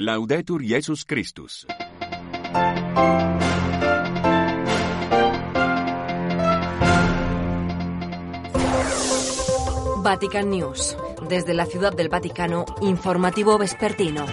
Laudetur Jesus Christus. Vatican News. Desde la Ciudad del Vaticano, informativo vespertino.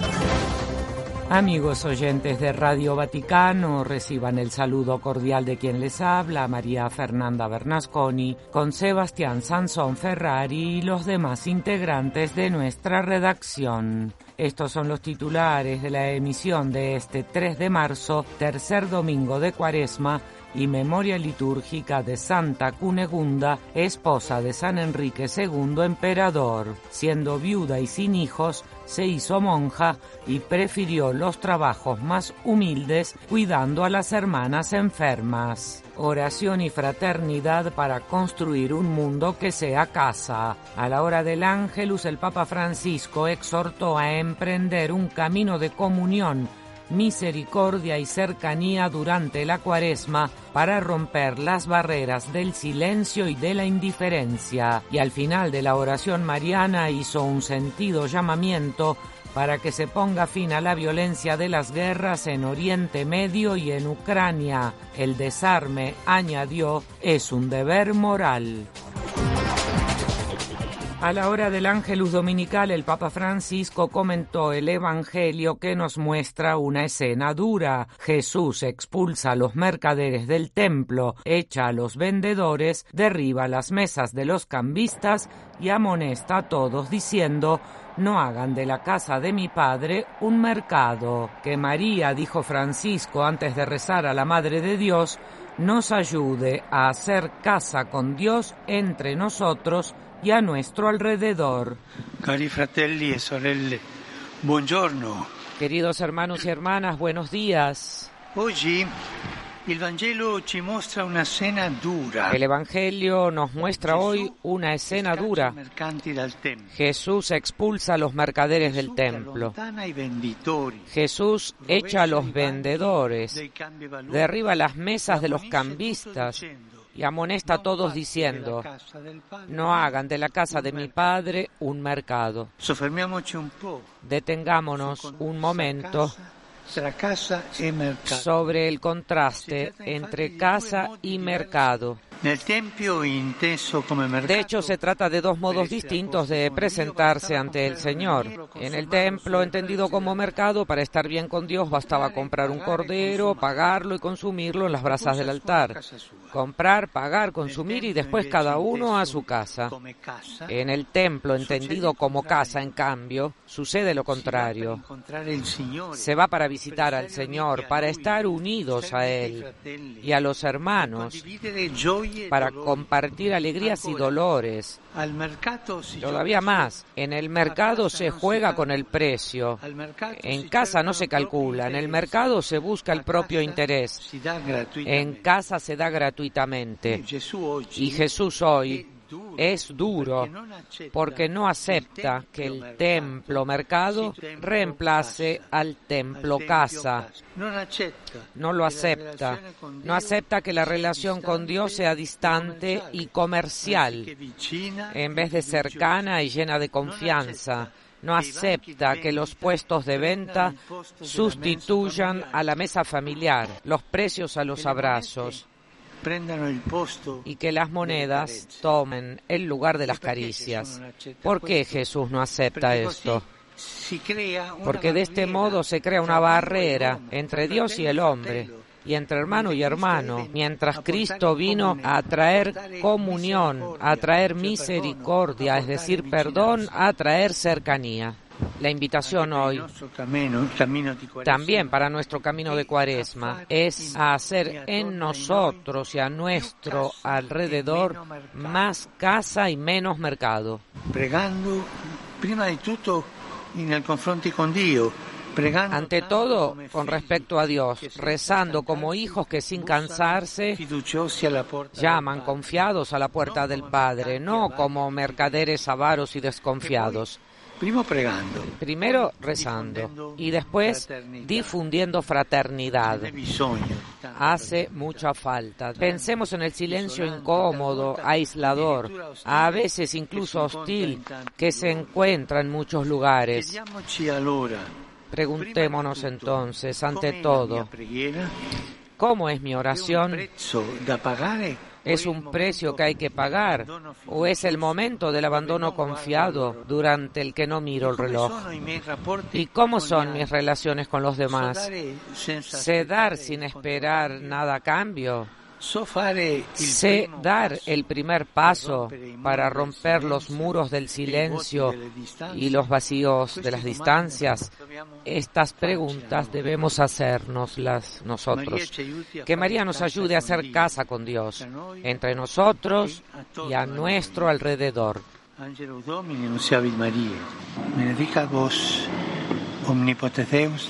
Amigos oyentes de Radio Vaticano, reciban el saludo cordial de quien les habla, María Fernanda Bernasconi, con Sebastián Sansón Ferrari y los demás integrantes de nuestra redacción. Estos son los titulares de la emisión de este 3 de marzo, tercer domingo de Cuaresma, y memoria litúrgica de Santa Cunegunda, esposa de San Enrique II Emperador. Siendo viuda y sin hijos, se hizo monja y prefirió los trabajos más humildes cuidando a las hermanas enfermas. Oración y fraternidad para construir un mundo que sea casa. A la hora del ángelus, el Papa Francisco exhortó a emprender un camino de comunión misericordia y cercanía durante la cuaresma para romper las barreras del silencio y de la indiferencia. Y al final de la oración mariana hizo un sentido llamamiento para que se ponga fin a la violencia de las guerras en Oriente Medio y en Ucrania. El desarme, añadió, es un deber moral. A la hora del Ángelus Dominical, el Papa Francisco comentó el Evangelio que nos muestra una escena dura. Jesús expulsa a los mercaderes del templo, echa a los vendedores, derriba las mesas de los cambistas y amonesta a todos diciendo no hagan de la casa de mi padre un mercado. Que María, dijo Francisco antes de rezar a la Madre de Dios, nos ayude a hacer casa con Dios entre nosotros y a nuestro alrededor. Cari fratelli e sorelle, buongiorno. Queridos hermanos y hermanas, buenos días. Oggi il Vangelo ci mostra una scena dura. El Evangelio nos muestra hoy una escena dura. Jesús expulsa a los mercaderes del templo. Jesús echa a los vendedores, derriba las mesas de los cambistas y amonesta a "Non todos diciendo, no hagan de la casa de mi padre un mercado. Detengámonos un momento sobre el contraste entre casa y mercado. De hecho, se trata de dos modos distintos de presentarse ante el Señor. En el templo, entendido como mercado, para estar bien con Dios bastaba comprar un cordero, pagarlo y consumirlo en las brasas del altar. Comprar, pagar, consumir y después cada uno a su casa. En el templo, entendido como casa, en cambio, sucede lo contrario. Se va para visitar al Señor, para estar unidos a Él y a los hermanos, para compartir alegrías y dolores. Todavía más, en el mercado se juega con el precio. En casa no se calcula, en el mercado se busca el propio interés. En casa se da gratuitamente. Y Jesús hoy duro, es duro porque no acepta que el templo mercado reemplace al templo casa. No lo acepta. No acepta que la relación con Dios sea distante y comercial. en vez de cercana y llena de confianza. No acepta que los puestos de venta sustituyan a la mesa familiar, los precios a los abrazos y que las monedas tomen el lugar de las caricias. ¿Por qué Jesús no acepta esto? Porque de este modo se crea una barrera entre Dios y el hombre y entre hermano y hermano, mientras Cristo vino a traer comunión, a traer misericordia, es decir, perdón, a traer cercanía. La invitación hoy también para nuestro camino de cuaresma es a hacer en nosotros y a nuestro alrededor más casa y menos mercado. pregando prima di tutto nel confronti con Dio pregando Ante todo, con respecto a Dios, rezando como hijos que sin cansarse llaman confiados a la puerta del Padre, no como mercaderes avaros y desconfiados. Primero rezando y después difundiendo fraternidad. Hace mucha falta. Pensemos en el silencio incómodo, aislador, a veces incluso hostil, que se encuentra en muchos lugares. Preguntémonos entonces, ante todo, ¿cómo es mi oración? ¿Es un precio que hay que pagar o es el momento del abandono confiado durante el que no miro el reloj? ¿Y cómo son mis relaciones con los demás? ¿Sé dar sin esperar nada a cambio? Sé dar el primer paso para romper los muros del silencio y los vacíos de las distancias. Estas preguntas debemos hacernoslas nosotros. Que María nos ayude a hacer casa con Dios, entre nosotros y a nuestro alrededor. benedica vos, omnipotens Deus,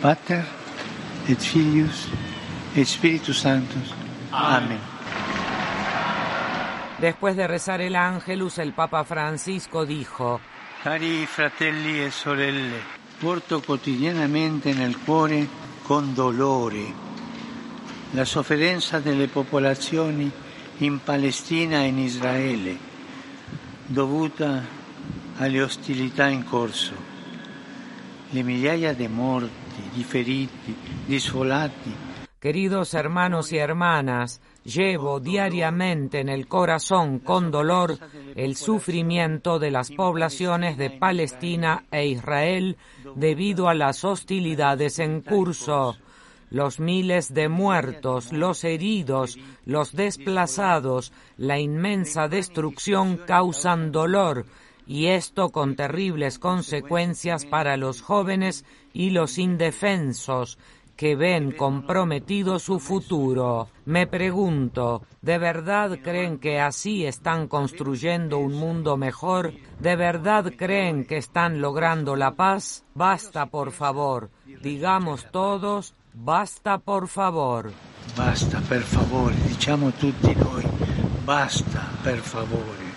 Pater et Filius et Spiritus Sanctus. Amén. Después de rezar el ángelus, el Papa Francisco dijo, Cari fratelli e sorelle, porto quotidianamente nel cuore con dolore la sofferenza delle popolazioni in Palestina e in Israele, dovuta alle ostilità in corso, le migliaia di morti, di feriti, di sfolati, Queridos hermanos y hermanas, llevo diariamente en el corazón con dolor el sufrimiento de las poblaciones de Palestina e Israel debido a las hostilidades en curso. Los miles de muertos, los heridos, los desplazados, la inmensa destrucción causan dolor, y esto con terribles consecuencias para los jóvenes y los indefensos, que ven comprometido su futuro. Me pregunto, ¿de verdad creen que así están construyendo un mundo mejor? ¿De verdad creen que están logrando la paz? Basta, por favor. Digamos todos, basta, por favor. Basta, per favore, diciamo tutti noi, basta, per favore.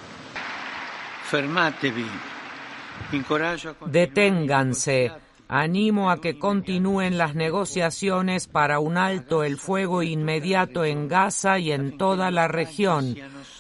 Fermatevi. Deténganse Animo a que continúen las negociaciones para un alto el fuego inmediato en Gaza y en toda la región,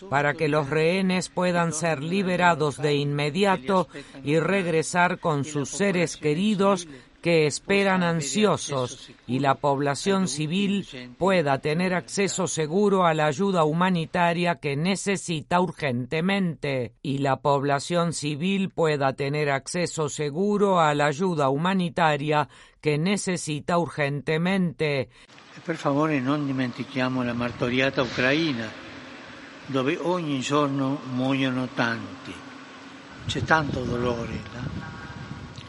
para que los rehenes puedan ser liberados de inmediato y regresar con sus seres queridos que esperan ansiosos y la población civil pueda tener acceso seguro a la ayuda humanitaria que necesita urgentemente y la población civil pueda tener acceso seguro a la ayuda humanitaria que necesita urgentemente. Per favore non dimentichiamo la martoriata Ucraina, dove ogni giorno muoiono tanti. C'è tanto dolore.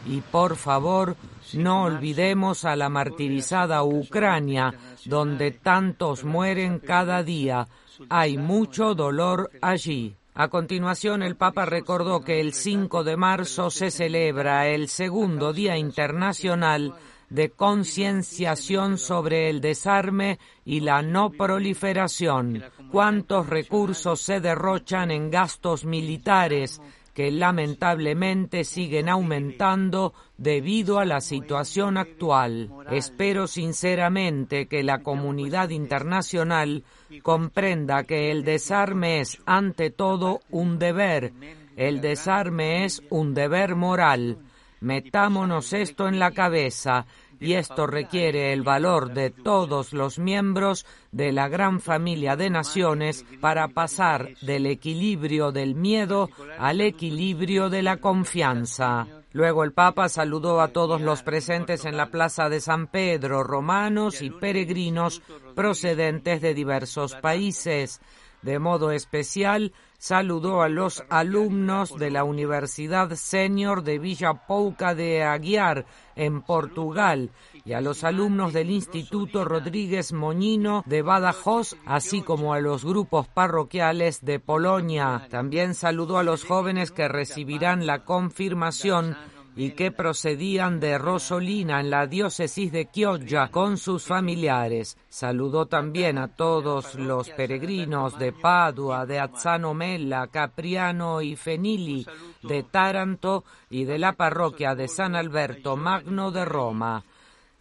Y por favor, no olvidemos a la martirizada Ucrania, donde tantos mueren cada día. Hay mucho dolor allí. A continuación, el Papa recordó que el 5 de marzo se celebra el segundo Día Internacional de concienciación sobre el desarme y la no proliferación. ¿Cuántos recursos se derrochan en gastos militares, que lamentablemente siguen aumentando debido a la situación actual. Espero sinceramente que la comunidad internacional comprenda que el desarme es ante todo un deber. El desarme es un deber moral. Metámonos esto en la cabeza y esto requiere el valor de todos los miembros de la gran familia de naciones para pasar del equilibrio del miedo al equilibrio de la confianza. Luego el Papa saludó a todos los presentes en la Plaza de San Pedro, romanos y peregrinos procedentes de diversos países. De modo especial, saludó a los alumnos de la Universidad Senior de Villa Pouca de Aguiar, en Portugal, y a los alumnos del Instituto Rodríguez Moñino de Badajoz, así como a los grupos parroquiales de Polonia. También saludó a los jóvenes que recibirán la confirmación y que procedían de Rosolina en la diócesis de Chioggia con sus familiares. Saludó también a todos los peregrinos de Padua, de Azzano Mella, Capriano y Fenili, de Taranto y de la parroquia de San Alberto Magno de Roma.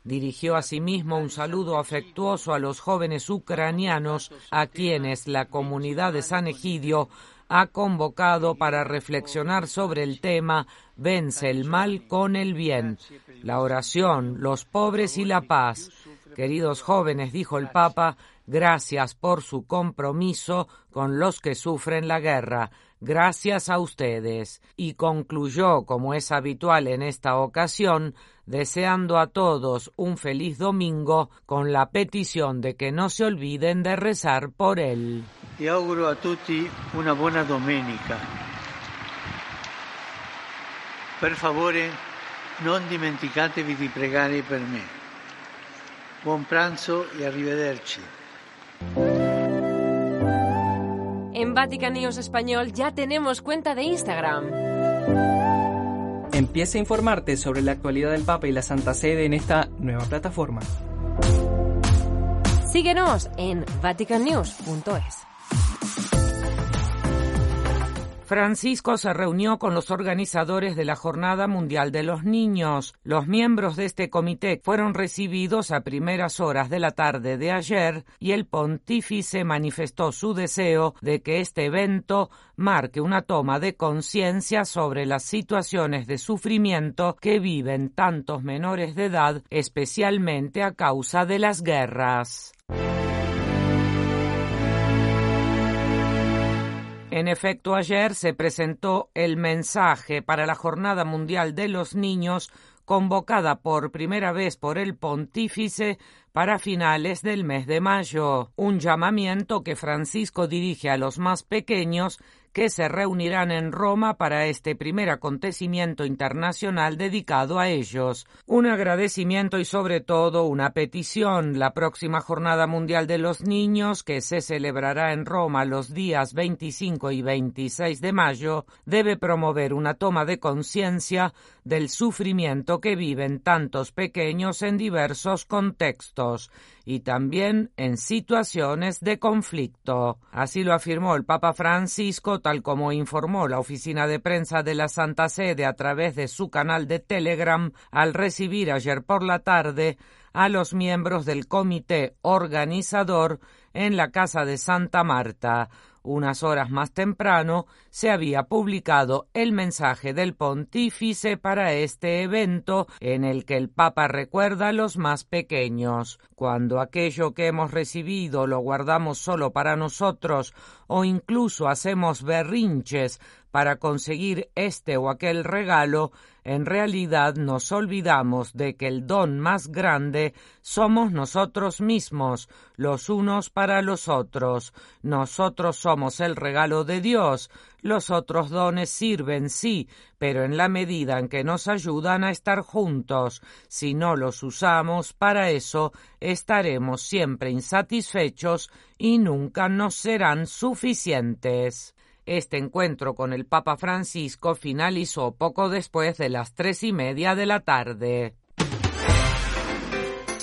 Dirigió asimismo un saludo afectuoso a los jóvenes ucranianos a quienes la comunidad de San Egidio ha convocado para reflexionar sobre el tema Vence el mal con el bien. la oración, los pobres y la paz. Queridos jóvenes, dijo el Papa, gracias por su compromiso con los que sufren la guerra. Gracias a ustedes. Y concluyó, como es habitual en esta ocasión, deseando a todos un feliz domingo con la petición de que no se olviden de rezar por él. Y auguro a tutti una buena domenica. Per favore, non dimenticatevi di pregare per me. Buon pranzo y arrivederci. En Vatican News Español ya tenemos cuenta de Instagram. Empieza a informarte sobre la actualidad del Papa y la Santa Sede en esta nueva plataforma. Síguenos en vaticannews.es. Francisco se reunió con los organizadores de la Jornada Mundial de los Niños. Los miembros de este comité fueron recibidos a primeras horas de la tarde de ayer y el pontífice manifestó su deseo de que este evento marque una toma de conciencia sobre las situaciones de sufrimiento que viven tantos menores de edad, especialmente a causa de las guerras. En efecto, ayer se presentó el mensaje para la Jornada Mundial de los Niños convocada por primera vez por el pontífice para finales del mes de mayo, un llamamiento que Francisco dirige a los más pequeños que se reunirán en Roma para este primer acontecimiento internacional dedicado a ellos. Un agradecimiento y sobre todo una petición. La próxima Jornada Mundial de los Niños, que se celebrará en Roma los días 25 y 26 de mayo, debe promover una toma de conciencia del sufrimiento que viven tantos pequeños en diversos contextos y también en situaciones de conflicto. Así lo afirmó el Papa Francisco, tal como informó la oficina de prensa de la Santa Sede a través de su canal de Telegram al recibir ayer por la tarde a los miembros del comité organizador en la Casa de Santa Marta. Unas horas más temprano se había publicado el mensaje del pontífice para este evento en el que el Papa recuerda a los más pequeños. Cuando aquello que hemos recibido lo guardamos solo para nosotros o incluso hacemos berrinches para conseguir este o aquel regalo, en realidad nos olvidamos de que el don más grande somos nosotros mismos, los unos para los otros. Nosotros somos el regalo de Dios. Los otros dones sirven, sí, pero en la medida en que nos ayudan a estar juntos. Si no los usamos para eso, estaremos siempre insatisfechos y nunca nos serán suficientes. Este encuentro con el Papa Francisco finalizó poco después de las tres y media de la tarde.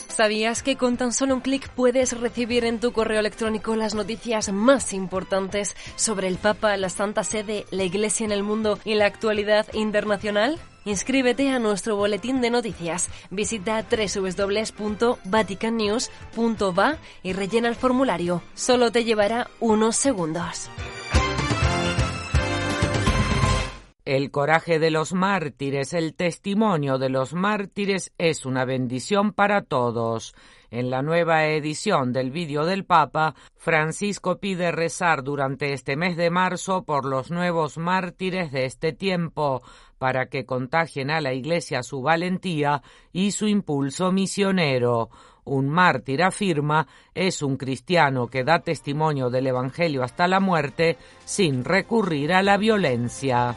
¿Sabías que con tan solo un clic puedes recibir en tu correo electrónico las noticias más importantes sobre el Papa, la Santa Sede, la Iglesia en el mundo y la actualidad internacional? Inscríbete a nuestro boletín de noticias. Visita www.vaticannews.va y rellena el formulario. Solo te llevará unos segundos. El coraje de los mártires, el testimonio de los mártires es una bendición para todos. En la nueva edición del vídeo del Papa, Francisco pide rezar durante este mes de marzo por los nuevos mártires de este tiempo, para que contagien a la Iglesia su valentía y su impulso misionero. Un mártir, afirma, es un cristiano que da testimonio del Evangelio hasta la muerte sin recurrir a la violencia.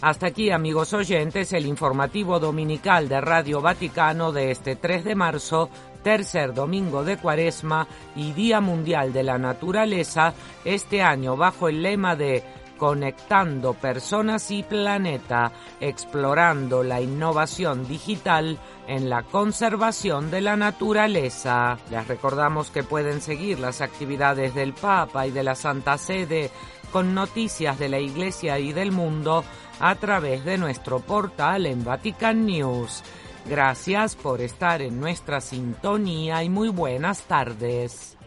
Hasta aquí, amigos oyentes, el informativo dominical de Radio Vaticano de este 3 de marzo, tercer domingo de Cuaresma y Día Mundial de la Naturaleza, este año bajo el lema de Conectando Personas y Planeta, explorando la innovación digital en la conservación de la naturaleza. Les recordamos que pueden seguir las actividades del Papa y de la Santa Sede con noticias de la Iglesia y del mundo a través de nuestro portal en Vatican News. Gracias por estar en nuestra sintonía y muy buenas tardes.